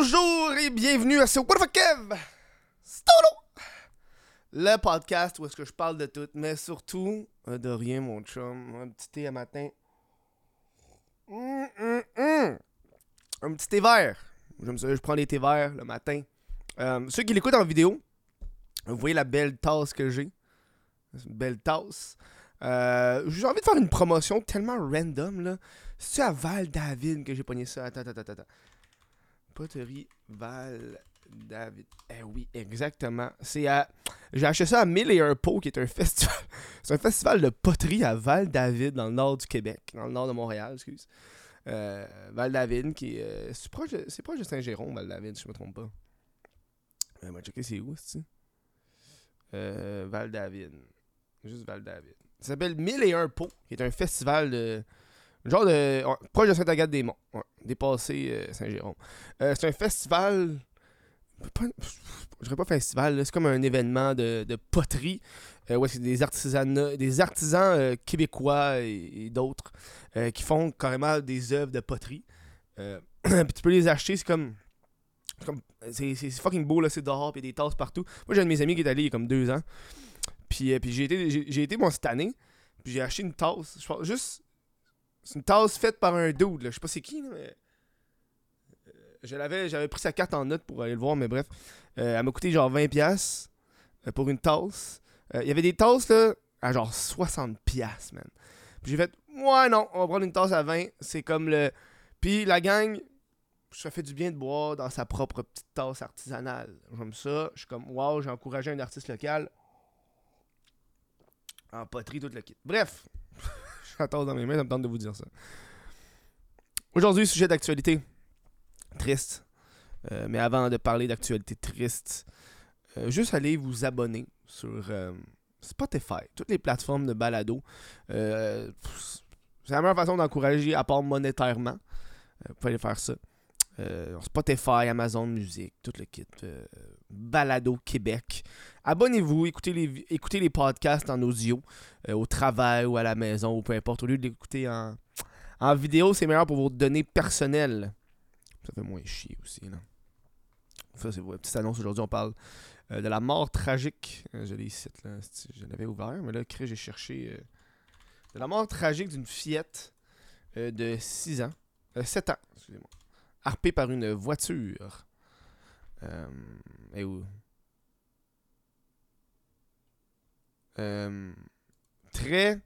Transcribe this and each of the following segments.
Bonjour et bienvenue à ce What the Kev Stolo Le podcast où est-ce que je parle de tout, mais surtout euh, de rien, mon chum. Un petit thé à matin. Hum, hum, hum. Un petit thé vert. Je prends les thés verts le matin. Euh, ceux qui l'écoutent en vidéo, vous voyez la belle tasse que j'ai. C'est une belle tasse. Euh, j'ai envie de faire une promotion tellement random là. C'est à Val David que j'ai pogné ça. Attends, attends, attends, attends. Poterie Val David. Eh oui, exactement. C'est à. J'ai acheté ça à Mille et un pot, qui est un festival. C'est un festival de poterie à Val David, dans le nord du Québec, dans le nord de Montréal, excuse. Euh, Val David, qui est. euh, c'est proche, de- Saint-Jérôme, Val David, si je me trompe pas. Euh, moi, checker c'est où, c'est? Val David. Juste Val David. Ça s'appelle Mille et un pots, qui est un festival de. Genre de. ouais, proche de Sainte-Agathe-des-Monts. Ouais, dépassé euh, Saint-Jérôme. Euh, c'est un festival. Pas, je dirais pas festival, c'est comme un événement de, de poterie. Euh, est-ce que des artisans, des artisans québécois et, d'autres qui font carrément des œuvres de poterie. Tu peux les acheter, c'est comme. c'est C'est c'est fucking beau, là, c'est dehors, puis des tasses partout. Moi, j'ai un de mes amis qui est allé il y a comme deux ans. Puis, puis j'ai été, j'ai été moi cette année, puis j'ai acheté une tasse. Je pense juste. C'est une tasse faite par un dude, là. Je sais pas c'est qui, mais. euh, Je l'avais, j'avais pris sa carte en note pour aller le voir, mais bref. Euh, elle m'a coûté genre 20$ euh, pour une tasse. Il y avait des tasses, là, à genre 60$, man. Puis j'ai fait, ouais, non, on va prendre une tasse à 20$. C'est comme le. Puis la gang, ça fait du bien de boire dans sa propre petite tasse artisanale. J'aime ça. Je suis comme, wow, j'ai encouragé un artiste local. En poterie, tout le kit. Bref, la tasse dans mes mains, ça me tente de vous dire ça. Aujourd'hui, sujet d'actualité triste. Euh, mais avant de parler d'actualité triste, euh, juste allez vous abonner sur euh, Spotify, toutes les plateformes de balado. C'est la meilleure façon d'encourager, à part monétairement. Vous pouvez aller faire ça. Spotify, Amazon Music, tout le kit. Balado Québec. Abonnez-vous, écoutez les, écoutez les podcasts en audio, euh, au travail ou à la maison, ou peu importe. Au lieu de l'écouter en, en vidéo, c'est meilleur pour vos données personnelles. Ça fait moins chier aussi. Là. Ça, c'est petite annonce. Aujourd'hui, on parle euh, de la mort tragique. Euh, je l'ai ici, là. Je l'avais ouvert, mais là, j'ai cherché. de la mort tragique d'une fillette de 6 ans. 7 ans, excusez-moi. Harpée par une voiture. Euh, et où? Euh, Très,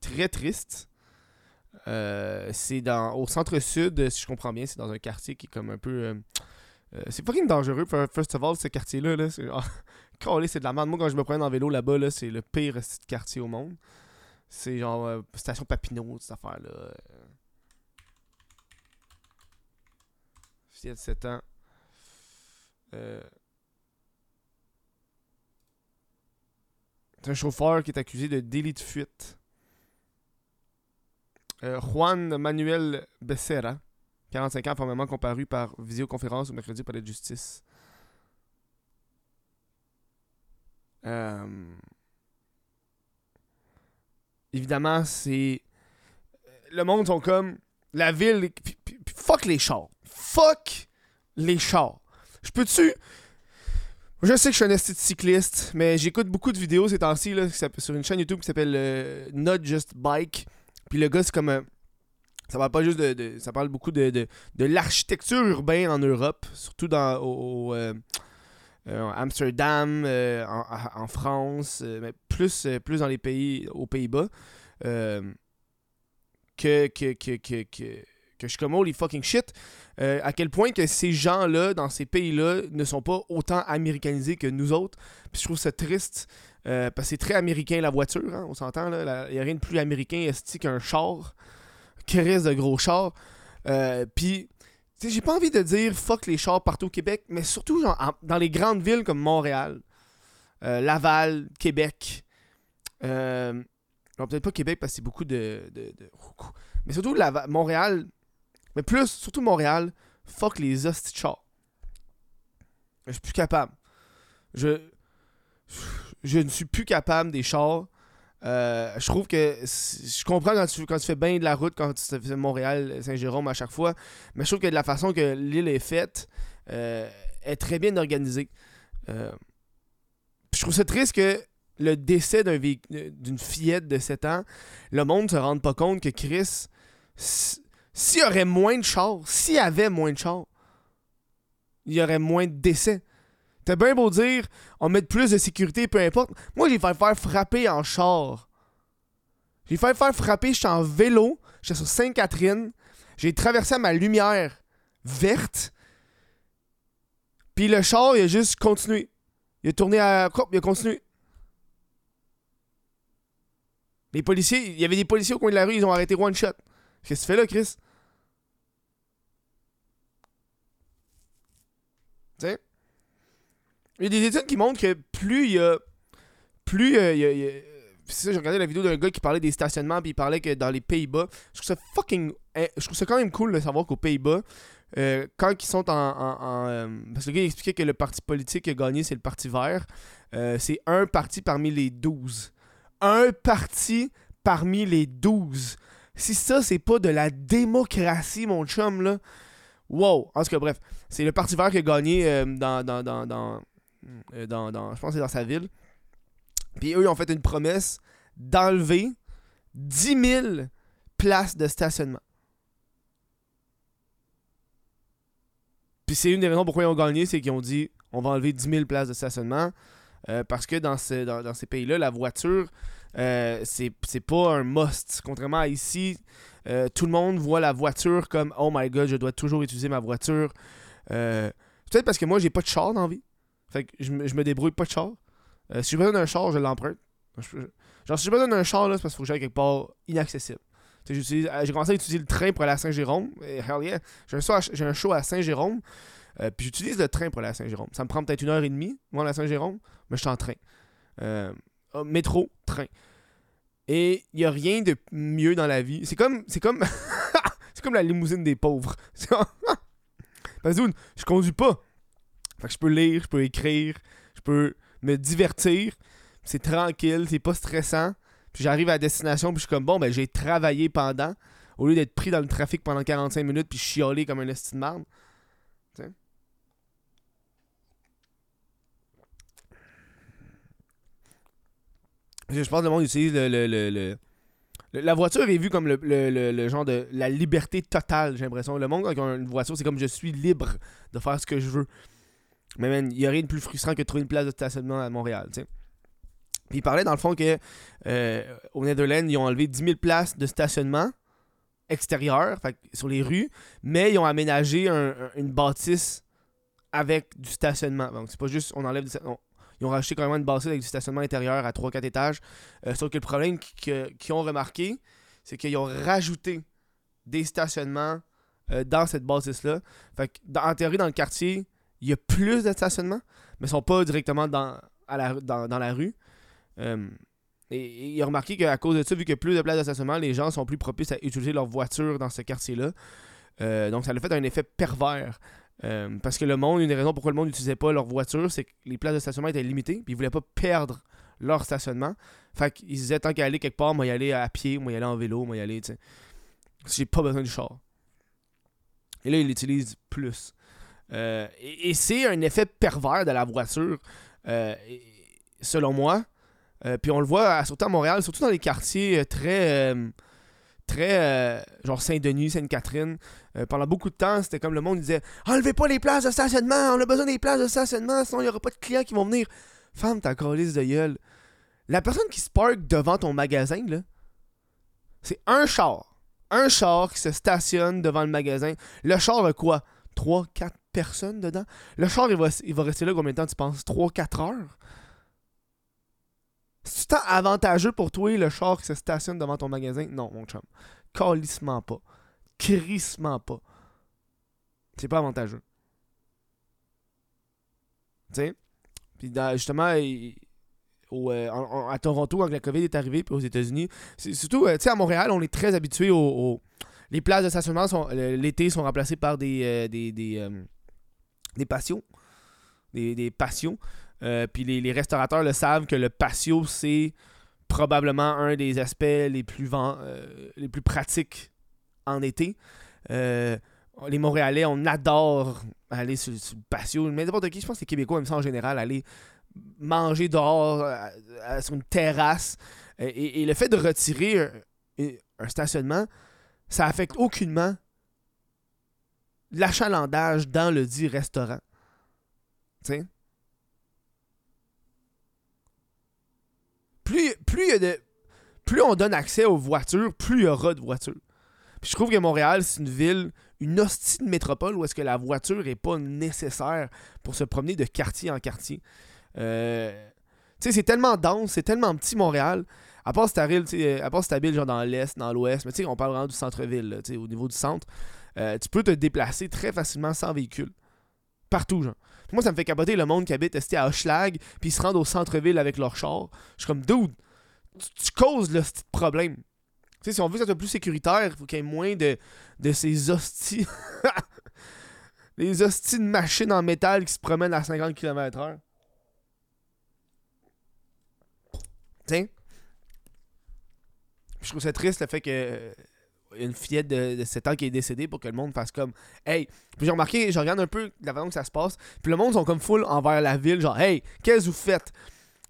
très triste. Euh, c'est dans au centre-sud, si je comprends bien, c'est dans un quartier qui est comme un peu. euh, euh, c'est fucking dangereux, fir- first of all, ce quartier-là. Là, c'est. Calé, c'est de la merde. Moi, quand je me promène en vélo là-bas, là, c'est le pire quartier au monde. C'est genre station Papineau, cette affaire-là. de 7 ans. Euh, C'est un chauffeur qui est accusé de délit de fuite. Euh, Juan Manuel Becerra, 45 ans, formellement comparu par visioconférence au mercredi palais de justice. Euh, Évidemment, c'est. Le monde sont comme. La ville. Fuck les chars. Fuck les chars. Je peux-tu? Je sais que je suis un esti de cycliste, mais j'écoute beaucoup de vidéos ces temps-ci sur une chaîne YouTube qui s'appelle euh, Not Just Bike. Puis le gars, c'est comme. un- ça parle pas juste de. ça parle beaucoup de, l'architecture urbaine en Europe, surtout dans euh, euh, Amsterdam, euh, en, France, euh, mais plus, euh, dans les pays, aux Pays-Bas. euh, que, que je suis comme holy fucking shit. euh, à quel point que ces gens-là, dans ces pays-là, ne sont pas autant américanisés que nous autres. Puis je trouve ça triste. euh, parce que c'est très américain la voiture, hein, on s'entend. Il n'y a rien de plus américain esti qu'un char. Chris de gros char. Euh, Puis, tu sais, j'ai pas envie de dire fuck les chars partout au Québec, mais surtout genre, en- dans les grandes villes comme Montréal, Laval, Québec. Non, peut-être pas Québec parce que c'est beaucoup de, Mais surtout Montréal. Mais plus, surtout Montréal, fuck les hosties de. Je suis plus capable. Je. Je ne suis plus capable des chars Euh, je trouve que je comprends quand tu, fais bien de la route, quand tu fais Montréal, Saint-Jérôme à chaque fois, mais je trouve que de la façon que l'île est faite euh, est très bien organisée. Euh, je trouve ça triste que le décès d'une fillette de 7 ans, le monde ne se rende pas compte que Chris, s'il y aurait moins de chars, s'il y avait moins de chars, il y aurait moins de décès. T'as bien beau dire, on met plus de sécurité, peu importe. Moi, j'ai fait faire frapper en char. J'ai fait faire frapper, j'étais en vélo, j'étais sur Sainte-Catherine. J'ai traversé ma lumière verte. Puis le char, il a juste continué. Il a tourné à. il a continué. Les policiers, il y avait des policiers au coin de la rue, ils ont arrêté one shot. Qu'est-ce que tu fais là, Chris? Tu sais? Il y a des études qui montrent que plus il y a. Plus euh, il y a. ça, j'ai regardé la vidéo d'un gars qui parlait des stationnements, puis il parlait que dans les Pays-Bas. Je trouve ça fucking. Eh, je trouve ça quand même cool de savoir qu'aux Pays-Bas, euh, quand ils sont en. Euh, parce que le gars expliquait que le parti politique qui a gagné, c'est le Parti vert. c'est un parti parmi les 12. Un parti parmi les 12. Si ça, c'est pas de la démocratie, mon chum, là. Wow! En tout cas, bref. C'est le Parti vert qui a gagné dans, dans, dans euh, dans, je pense c'est dans sa ville. Puis eux, ils ont fait une promesse d'enlever 10 000 places de stationnement. Puis c'est une des raisons pourquoi ils ont gagné, c'est qu'ils ont dit on va enlever 10 000 places de stationnement. Euh, parce que dans, dans, ces pays-là, la voiture, euh, c'est pas un must. Contrairement à ici, tout le monde voit la voiture comme Oh my god, je dois toujours utiliser ma voiture. Peut-être parce que moi, j'ai pas de char dans la vie. Fait que je, me débrouille pas de char. Euh, si j'ai besoin d'un char, je l'emprunte. Genre, si j'ai besoin d'un char, là, c'est parce qu'il faut que j'aille quelque part inaccessible. Euh, j'ai commencé à utiliser le train pour aller à Saint-Jérôme. Hell yeah. J'ai un, show à, Saint-Jérôme. Euh, puis j'utilise le train pour aller à Saint-Jérôme. Ça me prend peut-être une heure et demie, moi, à Saint-Jérôme, mais je suis en train. Oh, métro, train. Et il n'y a rien de mieux dans la vie. C'est comme. C'est comme. c'est comme la limousine des pauvres. Parce que je conduis pas. Fait que je peux lire, je peux écrire, je peux me divertir. C'est tranquille, c'est pas stressant. Puis j'arrive à la destination, puis je suis comme bon, ben j'ai travaillé pendant, au lieu d'être pris dans le trafic pendant 45 minutes, puis chialer comme un estime Je pense que le monde utilise le, le, le, la voiture est vue comme le, genre de la liberté totale, j'ai l'impression. Le monde, quand il a une voiture, c'est comme je suis libre de faire ce que je veux. Mais il n'y a rien de plus frustrant que de trouver une place de stationnement à Montréal, tu sais. Puis il parlait dans le fond que euh, Netherlands, ils ont enlevé 10 000 places de stationnement extérieur, sur les rues, mais ils ont aménagé une bâtisse avec du stationnement. Donc c'est pas juste on enlève ils ont rajouté carrément une bâtisse avec du stationnement intérieur à 3-4 étages. Euh, sauf que le problème qu'ils ont remarqué, c'est qu'ils ont rajouté des stationnements euh, dans cette bâtisse-là. Fait que, en théorie, dans le quartier, il y a plus de stationnements, mais ils sont pas directement dans, la, dans, rue. Euh, et, il a remarqué qu'à cause de ça, vu qu'il y a plus de places de stationnement, les gens sont plus propices à utiliser leur voiture dans ce quartier-là. Donc ça a fait un effet pervers. Euh, parce que le monde, une des raisons pourquoi le monde n'utilisait pas leur voiture, c'est que les places de stationnement étaient limitées, puis ils voulaient pas perdre leur stationnement. Fait qu'ils disaient tant qu'à aller quelque part, moi y aller à pied, moi y aller en vélo, moi y aller, tu. J'ai pas besoin du char. Et là, ils l'utilisent plus. Euh, et, c'est un effet pervers de la voiture, euh, selon moi. Puis on le voit surtout à Montréal, surtout dans les quartiers très. Très. genre Saint-Denis, Sainte-Catherine. pendant beaucoup de temps, c'était comme le monde disait Enlevez pas les places de stationnement, on a besoin des places de stationnement, sinon il n'y aura pas de clients qui vont venir. Femme, ta colisse de gueule. La personne qui se parque devant ton magasin, là, c'est un char. Un char qui se stationne devant le magasin. Le char a quoi? 3, 4 personnes dedans? Le char, il va, il va rester là combien de temps, tu penses? 3-4 heures? C'est tant avantageux pour toi, le char qui se stationne devant ton magasin? Non, mon chum. Calissement pas. Crissement pas. C'est pas avantageux. Tu sais? Puis justement, euh, à Toronto, quand la COVID est arrivée, puis aux États-Unis, surtout, euh, tu sais, à Montréal, on est très habitué au, les places de stationnement sont l'été sont remplacées par des, euh, des, des passions. Des, des passions. Euh, puis les, restaurateurs le savent que le patio, c'est probablement un des aspects les plus, euh, les plus pratiques en été. Euh, les Montréalais, on adore aller sur, le patio. Mais n'importe qui, je pense que les Québécois aiment ça en général, aller manger dehors sur une terrasse. Et, le fait de retirer un, stationnement, ça affecte aucunement l'achalandage dans le dit restaurant. Tu sais? Plus, on donne accès aux voitures, plus il y aura de voitures. Je trouve que Montréal, c'est une ville, une hostie de métropole où est-ce que la voiture n'est pas nécessaire pour se promener de quartier en quartier. Euh, tu sais, c'est tellement dense, c'est tellement petit Montréal. À part si t'habites genre dans l'est, dans l'ouest, mais tu sais, on parle vraiment du centre-ville, au niveau du centre. Euh, tu peux te déplacer très facilement sans véhicule. Partout, genre. moi, ça me fait capoter le monde qui habite à Hochelag, puis se rendent au centre-ville avec leur char. Je suis comme, dude, tu, causes le problème. Tu sais, si on veut que ça soit plus sécuritaire, il faut qu'il y ait moins de, de ces hosties. Les hosties de machines en métal qui se promènent à 50 km/h. Tiens. Je trouve ça triste le fait que euh, une fillette de, 7 ans qui est décédée pour que le monde fasse comme Hey, puis j'ai remarqué, je regarde un peu la façon que ça se passe, puis le monde sont comme full envers la ville, genre Hey, qu'est-ce que vous faites?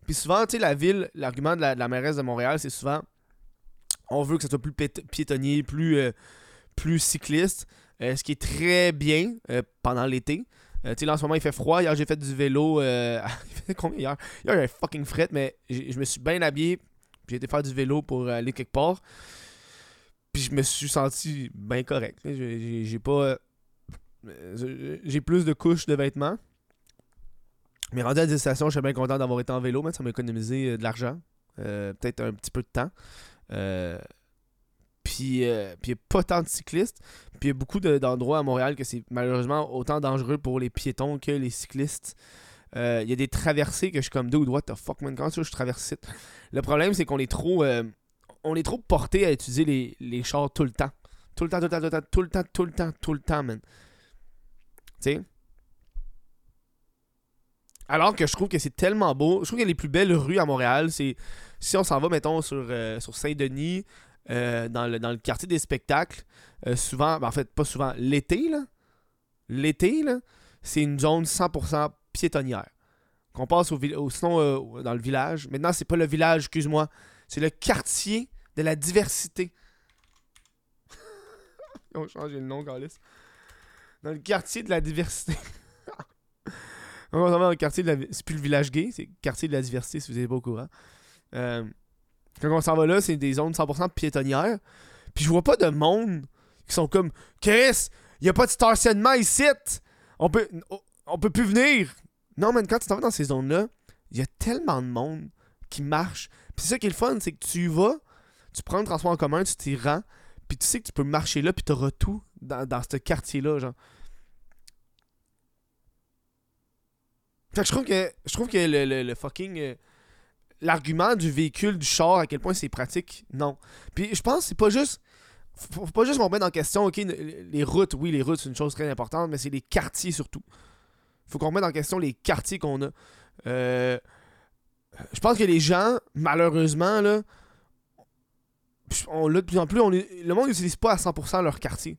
Puis souvent, tu sais, la ville, l'argument de la, mairesse de Montréal, c'est souvent on veut que ça soit plus piétonnier, plus, euh, plus cycliste, euh, ce qui est très bien pendant l'été. tu sais, en ce moment il fait froid. Hier j'ai fait du vélo. combien hier? Hier a fucking fret, mais je me suis bien habillé j'ai été faire du vélo pour aller quelque part. Puis je me suis senti bien correct. J'ai pas. Euh, j'ai plus de couches de vêtements. Mais rendu à destination, je suis bien content d'avoir été en vélo, mais ça m'a économisé euh, de l'argent. Euh, peut-être un petit peu de temps. puis il n'y a pas tant de cyclistes. Puis il y a beaucoup d'endroits à Montréal que c'est malheureusement autant dangereux pour les piétons que les cyclistes. Il y a des traversées que je suis comme dude, what the fuck man, quand je traverse Le problème c'est qu'on est trop on est trop porté à utiliser les, les chars tout le temps. Tout le temps, tout le temps, tout le temps, tout le temps, tout le temps, tout le temps, man. Tu sais? Alors que je trouve que c'est tellement beau. Je trouve que les plus belles rues à Montréal, c'est si on s'en va, mettons, sur, euh, Saint-Denis, euh, dans, le, quartier des spectacles, euh, souvent, ben, en fait, pas souvent, l'été, là, l'été, là, c'est une zone 100% piétonnière. Qu'on passe au, sinon dans le village. Maintenant, c'est pas le village, excuse-moi, c'est le quartier de la diversité. Ils ont changé le nom, Carlis. Dans le quartier de la diversité. on va dans le quartier de la... C'est plus le village gay, c'est le quartier de la diversité, si vous n'êtes pas au courant. Euh, quand on s'en va là, c'est des zones 100% piétonnières. Puis je vois pas de monde qui sont comme Chris, y a pas de stationnement ici. On peut on peut plus venir. Non, mais quand tu t'en vas dans ces zones-là, il y a tellement de monde qui marche. Puis c'est ça qui est le fun, c'est que tu y vas, tu prends le transport en commun, tu t'y rends, puis tu sais que tu peux marcher là, puis t'auras tout dans, dans ce quartier-là, genre. Fait que je trouve que, je trouve que le, le, fucking. Euh, l'argument du véhicule, du char, à quel point c'est pratique, non. Puis je pense que c'est pas juste. Faut, pas juste remettre en question, ok, les routes, oui, les routes, c'est une chose très importante, mais c'est les quartiers surtout. Faut qu'on remette en question les quartiers qu'on a. Euh, je pense que les gens, malheureusement, là, on l'a de plus en plus, on le monde n'utilise pas à 100% leur quartier.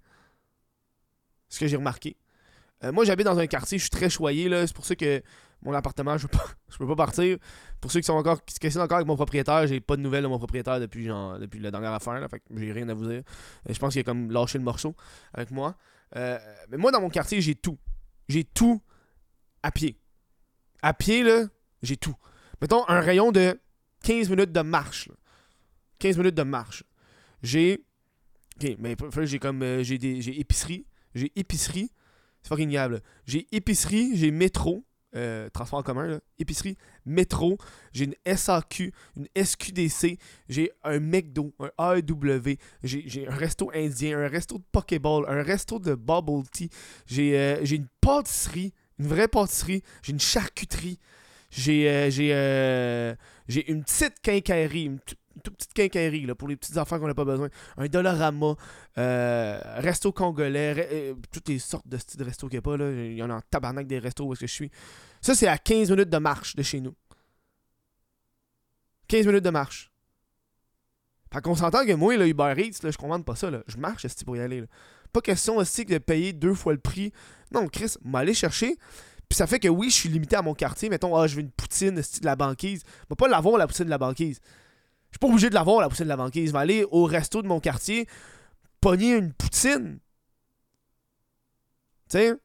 Ce que j'ai remarqué. Euh, moi, j'habite dans un quartier, je suis très choyé, là. C'est pour ça que mon appartement, je peux pas, peux pas partir. Pour ceux qui sont encore qui se questionnent encore avec mon propriétaire, j'ai pas de nouvelles de mon propriétaire depuis, genre, depuis la dernière affaire, fait que j'ai rien à vous dire. Euh, je pense qu'il a comme lâché le morceau avec moi. Euh, mais moi, dans mon quartier, j'ai tout. J'ai tout à pied. À pied, là, j'ai tout. Mettons un rayon de 15 minutes de marche. 15 minutes de marche. J'ai. Ok, mais j'ai comme. Euh, j'ai épicerie. J'ai épicerie. C'est fucking. J'ai épicerie, j'ai métro. Euh, transport en commun, épicerie, métro, j'ai une SAQ, une SQDC, j'ai un McDo, un AEW, j'ai un resto indien, un resto de Pokéball, un resto de Bubble Tea, j'ai euh, une pâtisserie, une vraie pâtisserie, j'ai une charcuterie, j'ai euh, euh, j'ai une petite quincaillerie, une toute petite quincaillerie là, pour les petites affaires qu'on n'a pas besoin. Un Dollarama, euh, resto congolais, toutes les sortes de styles de restos qu'il n'y a pas. Il y en a en tabarnak des restos où est-ce que je suis. Ça, c'est à 15 minutes de marche de chez nous. 15 minutes de marche. Fait qu'on s'entend que moi, Uber Eats, là, je commande pas ça. Là. Je marche esti, pour y aller. Là. Pas question aussi de payer deux fois le prix. Non, Chris, m'aller chercher. Puis ça fait que oui, je suis limité à mon quartier. Mettons, ah, je veux une poutine de la banquise. Je pas l'avoir, la poutine de la banquise. Je suis pas obligé de l'avoir, la poutine de la banquise. Je vais aller au resto de mon quartier, pogner une poutine. Tu sais?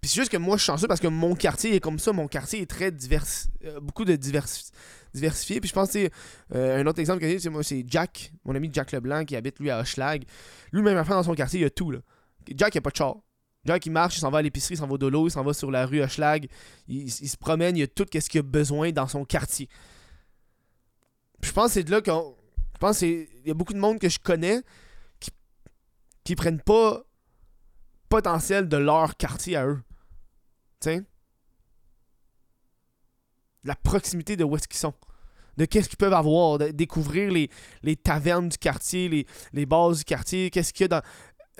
Puis c'est juste que moi, je suis chanceux parce que mon quartier est comme ça. Mon quartier est très divers... euh, beaucoup de diversi- diversifié. Puis je pense que euh, un autre exemple que j'ai, c'est moi, c'est Jack, mon ami Jack Leblanc, qui habite lui à Hochelag. Lui, même affaire dans son quartier, il y a tout. Là. Jack, il a pas de char. Jack, il marche, il s'en va à l'épicerie, il s'en va au dolo, il s'en va sur la rue Hochelag. Il, il se promène, il y a tout ce qu'il a besoin dans son quartier. Je pense que c'est de là qu'on. Je pense qu'il y a beaucoup de monde que je connais qui, qui prennent pas potentiel de leur quartier à eux. Sais? La proximité de où est-ce qu'ils sont. De qu'est-ce qu'ils peuvent avoir. De découvrir les, les tavernes du quartier, les, les du quartier, qu'est-ce qu'il y a dans.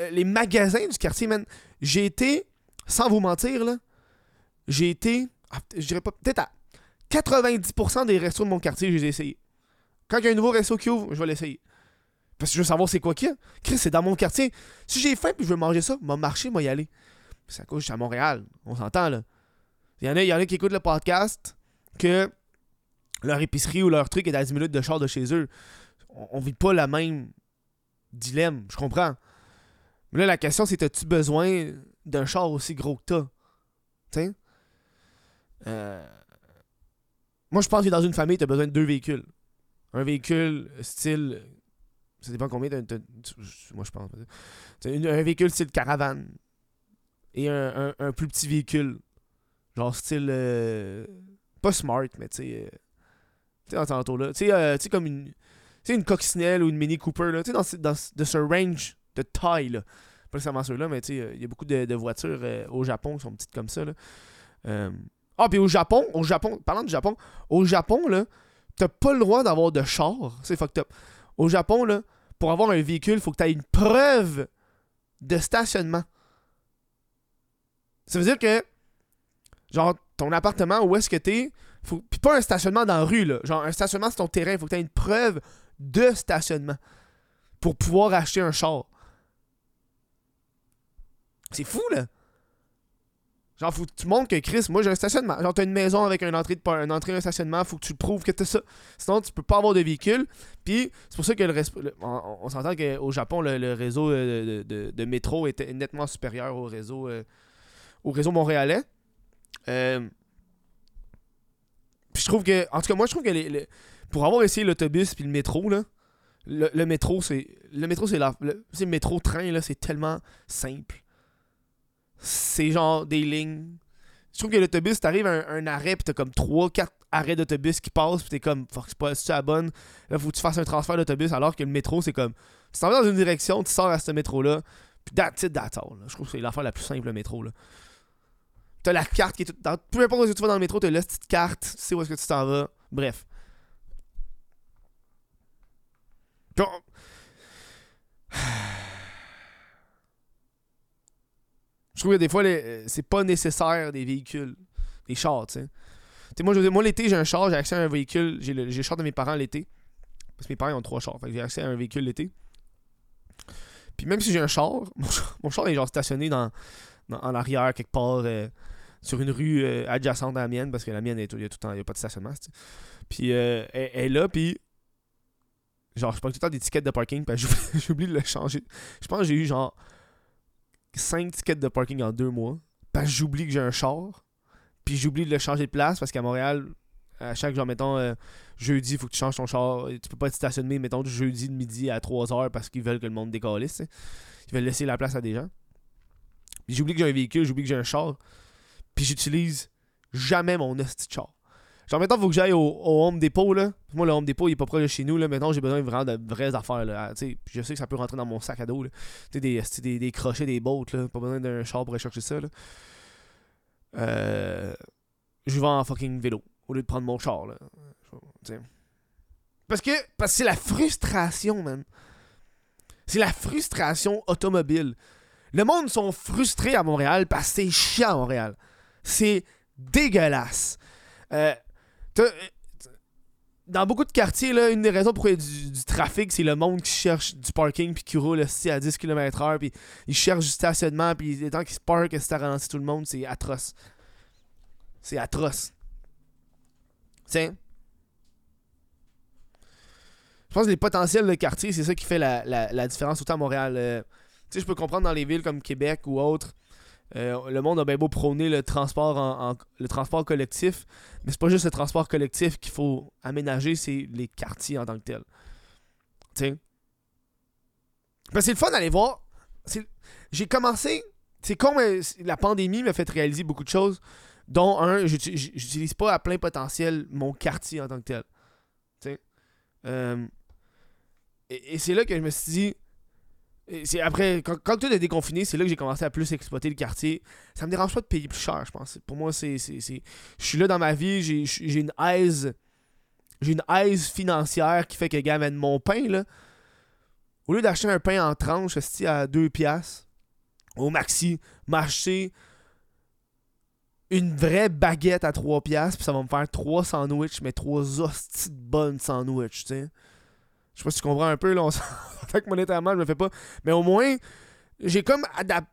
euh, les magasins du quartier, man. J'ai été, sans vous mentir, là, j'ai été, ah, je dirais pas, peut-être à 90% des restos de mon quartier, je les ai essayés. Quand il y a un nouveau resto qui ouvre, je vais l'essayer. Parce que je veux savoir c'est quoi qu'il y a. Chris, c'est dans mon quartier. Si j'ai faim puis je veux manger ça, m'a marché, moi y aller. C'est à cause je suis à Montréal. On s'entend, là. Il y, en a, il y en a qui écoutent le podcast que leur épicerie ou leur truc est à 10 minutes de char de chez eux. On, on vit pas la même dilemme, je comprends. Mais là, la question, c'est as-tu besoin d'un char aussi gros que t'as? Sais? Euh, Moi, je pense que dans une famille, t'as besoin de deux véhicules. Un véhicule style. Ça dépend combien t'as- Moi, je pense. Une- un véhicule style caravane. Et un, un- plus petit véhicule. Genre style. euh, Pas smart, mais tu sais. euh, Tu sais, dans ces alentours-là. Tu sais, euh, comme une. Tu une coccinelle ou une Mini Cooper, là. Tu sais, dans, dans de ce range de taille, là. Pas nécessairement ceux-là, mais tu sais, euh, il y a beaucoup de, de voitures euh, au Japon qui sont petites comme ça, là. Ah, puis au Japon, au Japon, parlant du Japon, au Japon, là, t'as pas le droit d'avoir de char. C'est fucked up. Au Japon, là, pour avoir un véhicule, faut que t'aies une preuve de stationnement. Ça veut dire que, genre, ton appartement, où est-ce que t'es, faut... Puis pas un stationnement dans la rue, là. Genre, un stationnement sur ton terrain, faut que t'aies une preuve de stationnement pour pouvoir acheter un char. C'est fou, là. Genre, faut que tu montres que Chris, moi j'ai un stationnement. Genre, t'as une maison avec une entrée, de, entrée et un stationnement, faut que tu le prouves que t'as ça. Sinon, tu peux pas avoir de véhicule. Puis, c'est pour ça que le, on, s'entend qu'au Japon, le, réseau euh, de, de- métro était nettement supérieur au réseau, euh, au réseau montréalais. Euh, puis je trouve que, en tout cas, moi je trouve que les, pour avoir essayé l'autobus puis le métro, là, le, métro, c'est. Le métro, c'est la. Le métro-train, là, c'est tellement simple. C'est genre des lignes. Je trouve que l'autobus, t'arrives à un, un arrêt, pis t'as comme 3-4 arrêts d'autobus qui passent, pis t'es comme, fuck, c'est pas, la bonne. Là, faut que tu fasses un transfert d'autobus, alors que le métro, c'est comme, tu t'en vas dans une direction, tu sors à ce métro-là, pis that's it, that's. Je trouve que c'est l'affaire la plus simple, le métro, là. T'as la carte qui est toute. Peu importe où tu vas dans le métro, t'as la petite carte, tu sais où est-ce que tu t'en vas. Bref on- Je trouve que des fois, euh, c'est pas nécessaire des véhicules, des chars, tu sais. Moi, moi, l'été, j'ai un char, j'ai accès à un véhicule. J'ai le, char de mes parents l'été. Parce que mes parents ont trois chars. J'ai accès à un véhicule l'été. Puis même si j'ai un char, mon char, est genre stationné dans, en arrière, quelque part, euh, sur une rue euh, adjacente à la mienne, parce que la mienne, il y a tout, le temps, y a pas de stationnement. Puis euh, elle, est là, puis. Genre, je prends tout le temps des tickets de parking, puis j'oublie de le changer. Je pense que j'ai eu genre 5 tickets de parking en deux mois. Parce que j'oublie que j'ai un char. Puis j'oublie de le changer de place parce qu'à Montréal, à chaque genre, mettons, euh, jeudi, il faut que tu changes ton char. Tu peux pas être stationné, mettons, jeudi de midi à 3h parce qu'ils veulent que le monde décalisse. Ils veulent laisser la place à des gens. Puis j'oublie que j'ai un véhicule, j'oublie que j'ai un char. Puis j'utilise jamais mon esti de char. Genre, mettons, faut que j'aille au, au Home Depot, là. Moi, le Home Depot, il est pas proche de chez nous, là. Mettons, j'ai besoin vraiment de vraies affaires, là. Ah, je sais que ça peut rentrer dans mon sac à dos, là. Des, des, des crochets, des bottes, là. Pas besoin d'un char pour aller chercher ça, là. Euh, je vais en fucking vélo au lieu de prendre mon char, là. Parce que parce que c'est la frustration, man. C'est la frustration automobile. Le monde sont frustrés à Montréal parce que c'est chiant à Montréal. C'est dégueulasse. Euh, dans beaucoup de quartiers, là, une des raisons pourquoi il y a du, trafic, c'est le monde qui cherche du parking puis qui roule à 10 km/h puis ils cherchent du stationnement puis les temps qu'ils se parkent, ça ralentit tout le monde, c'est atroce. C'est atroce. Tiens. Je pense que les potentiels de quartier, c'est ça qui fait la, différence autant à Montréal. Euh, tu sais, je peux comprendre dans les villes comme Québec ou autres, euh, le monde a bien beau prôner le transport, en, le transport collectif, mais c'est pas juste le transport collectif qu'il faut aménager, c'est les quartiers en tant que tels. C'est le fun d'aller voir. J'ai commencé. C'est euh, la pandémie m'a fait réaliser beaucoup de choses, dont un, j'utilise pas à plein potentiel mon quartier en tant que tel. Euh, et c'est là que je me suis dit c'est après, quand, tout est déconfiné, c'est là que j'ai commencé à plus exploiter le quartier. Ça me dérange pas de payer plus cher, je pense. Pour moi, c'est. Je suis là dans ma vie, j'ai une aise. J'ai une aise financière qui fait que, gars, mon pain, là. Au lieu d'acheter un pain en tranche, à 2 piastres, au maxi, m'acheter une vraie baguette à 3 piastres, puis ça va me faire 3 sandwichs, mais 3 hosties de bonnes sandwichs, tu sais. Je sais pas si tu comprends un peu, là, on fait que monétairement, je me fais pas. Mais au moins, j'ai comme,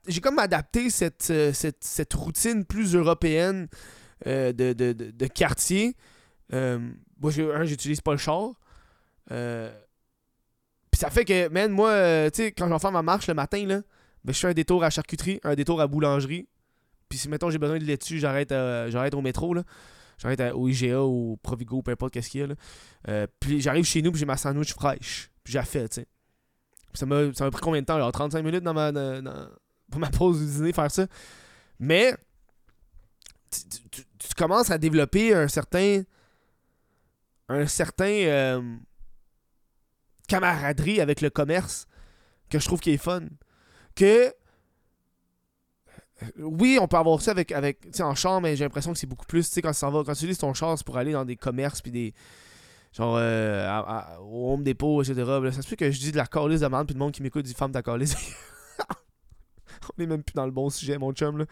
j'ai comme adapté cette, euh, cette, cette, routine plus européenne euh, de, de, de, quartier. Euh, moi, j'utilise pas le char. Puis ça fait que, man, moi, tu sais, quand je vais faire ma marche le matin, là, ben, je fais un détour à charcuterie, un détour à boulangerie. Puis si, mettons, j'ai besoin de laitue, j'arrête j'arrête au métro, là. J'arrête au IGA ou au Provigo, peu importe qu'est-ce qu'il y a. Là. Euh, puis j'arrive chez nous, puis j'ai ma sandwich fraîche. Puis j'ai fait, tu sais. Ça m'a pris combien de temps? Alors, 35 minutes dans ma, pour ma pause du dîner, faire ça. Mais tu, commences à développer un certain. Un certain. Euh, camaraderie avec le commerce que je trouve qui est fun. Que oui, on peut avoir ça avec, avec en char, mais j'ai l'impression que c'est beaucoup plus, quand, tu quand tu utilises ton char, c'est pour aller dans des commerces, puis des, genre, euh, au Home Depot, etc. ça se peut que je dis de la calice de merde, puis le monde qui m'écoute dit femme de calice. on est même plus dans le bon sujet, mon chum, là.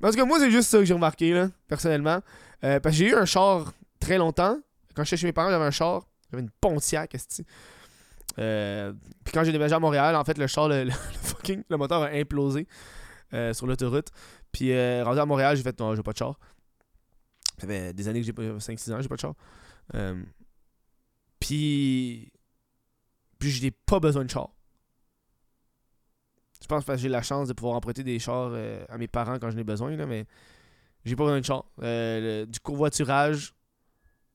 Parce que moi, c'est juste ça que j'ai remarqué, là, personnellement. Euh, parce que j'ai eu un char très longtemps. Quand j'étais chez mes parents, j'avais un char. J'avais une Pontiac, est euh, Puis quand j'ai déménagé à Montréal, en fait, le char, le fucking, le moteur a implosé. Euh, sur l'autoroute. Puis euh, rendu à Montréal, j'ai fait non, j'ai pas de char. Ça fait des années que j'ai pas 5-6 ans, j'ai pas de char. Euh, puis puis je pas besoin de char. Je pense que j'ai la chance de pouvoir emprunter des chars à mes parents quand j'en ai besoin, là, mais j'ai pas besoin de char. du covoiturage,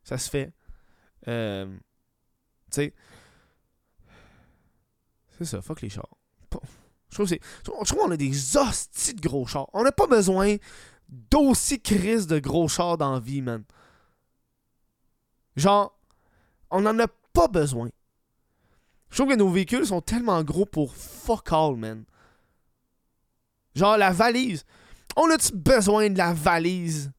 ça se fait. tu sais. C'est ça, fuck les chars. Je trouve, qu'on a des hosties de gros chars. On n'a pas besoin d'aussi crises de gros chars dans la vie, man. Genre, on n'en a pas besoin. Je trouve que nos véhicules sont tellement gros pour fuck all, man. Genre, la valise. On a-tu besoin de la valise?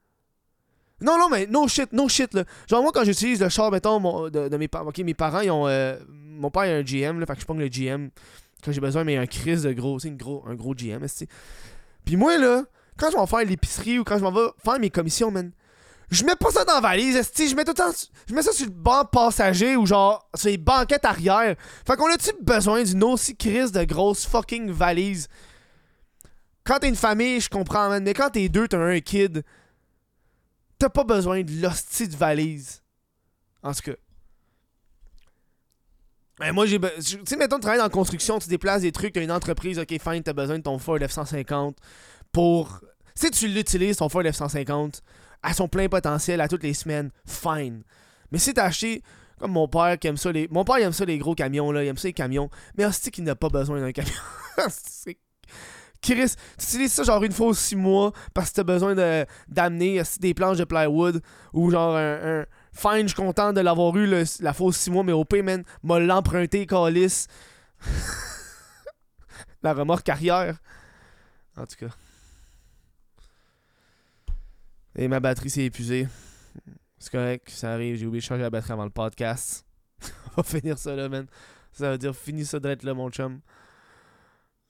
Non, non, mais no shit, no shit, là. Genre, moi, quand j'utilise le char, mettons, de, mes parents, ok, mes parents, ils ont. Euh, mon père, a un GM, là, fait que je prends le GM quand j'ai besoin, mais un crise de gros, c'est gros, un gros GM, Puis moi, là, quand je vais faire l'épicerie ou quand je m'en vais faire mes commissions, man, je mets pas ça dans la valise, je mets tout le temps, je mets ça sur le banc passager ou genre sur les banquettes arrière. Fait qu'on a-tu besoin d'une aussi crise de grosse fucking valise? Quand t'es une famille, je comprends, man, mais quand t'es deux, t'as un kid, t'as pas besoin de l'hostie de valise. En tout cas. Ben moi, j'ai. Tu sais, mettons, tu travailles dans la construction, tu déplaces des trucs, tu as une entreprise, ok, fine, tu as besoin de ton Ford F-150 pour. Si tu l'utilises, ton Ford F-150, à son plein potentiel, à toutes les semaines, fine. Mais si t'as acheté, comme mon père qui aime ça, les. Mon père, aime ça, les gros camions, là, il aime ça, les camions. Mais hostie qu'il n'a pas besoin d'un camion. Chris, tu utilises ça genre une fois ou six mois parce que t'as besoin d'amener des planches de plywood ou genre un Fine, je suis content de l'avoir eu la fausse 6 mois, mais pire, man, m'a l'emprunté, Calis. la remorque arrière. En tout cas. Et ma batterie s'est épuisée. C'est correct, ça arrive. J'ai oublié de changer la batterie avant le podcast. On va finir ça là, man. Ça veut dire fini ça d'être là, mon chum.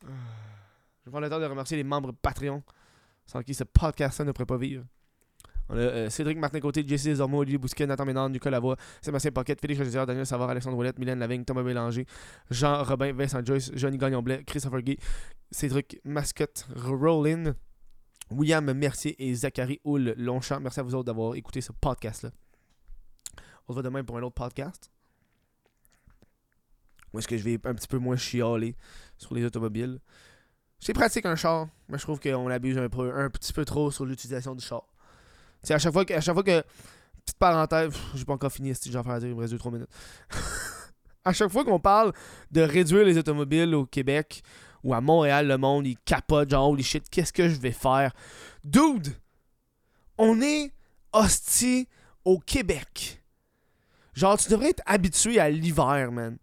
Je prendre le temps de remercier les membres Patreon, sans qui ce podcast-là ne pourrait pas vivre. On a euh, Cédric Martin Côté, Jesse Zormo, Olivier Bousquet, Nathan Ménard, Nicolas Lavoie, Sébastien Pocket, Félix Roger, Daniel Savard, Alexandre Roulette, Mylène Lavigne, Thomas Bélanger, Jean Robin, Vincent Joyce, Johnny Gagnon-Blais, Christopher Guy, Cédric Mascotte, Rollin, William Mercier et Zachary Houle Longchamp. Merci à vous autres d'avoir écouté ce podcast-là. On se voit demain pour un autre podcast. Où est-ce que je vais un petit peu moins chialer sur les automobiles? C'est pratique un char, mais je trouve qu'on abuse un, un petit peu trop sur l'utilisation du char. C'est à chaque fois que, à chaque fois que petite parenthèse, j'ai pas encore fini, si j'en fais dire, il me reste 2-3 minutes. à chaque fois qu'on parle de réduire les automobiles au Québec ou à Montréal, le monde, il capote, genre, holy shit, qu'est-ce que je vais faire? Dude! On est hostie au Québec. Genre, tu devrais être habitué à l'hiver, man.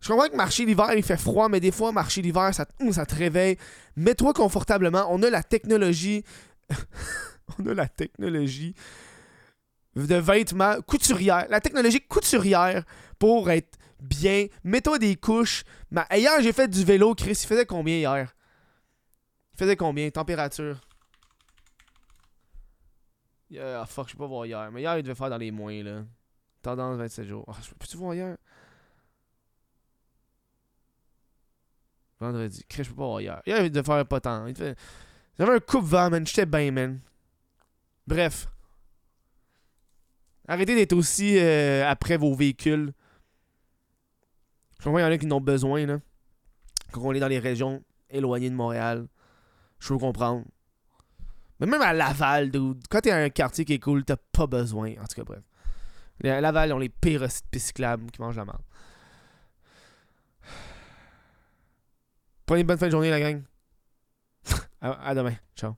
Je comprends que marcher l'hiver, il fait froid, mais des fois, marcher l'hiver, ça, ça te réveille. Mets-toi confortablement. On a la technologie. on a la technologie de vêtements couturière. La technologie couturière pour être bien. Mets-toi des couches. Mais hier, j'ai fait du vélo, Chris. Il faisait combien hier? Il faisait combien? Température? Ah fuck, je peux pas voir hier. Mais hier, il devait faire dans les moins, là. Tendance 27 jours. Oh, Peux-tu voir hier? Vendredi. Chris, je peux pas voir hier. Hier, il devait faire pas tant. J'avais un coupe-vent, man. J'étais bien, man. Bref. Arrêtez d'être aussi euh, après vos véhicules. Je comprends qu'il y en a qui en ont besoin, là. Quand on est dans les régions éloignées de Montréal. Je peux comprendre. Mais même à Laval, dude, quand t'es un quartier qui est cool, t'as pas besoin. En tout cas, bref. À Laval, ils ont les pires pisciclables qui mangent la merde. Prenez une bonne fin de journée, la gang. à demain. Ciao.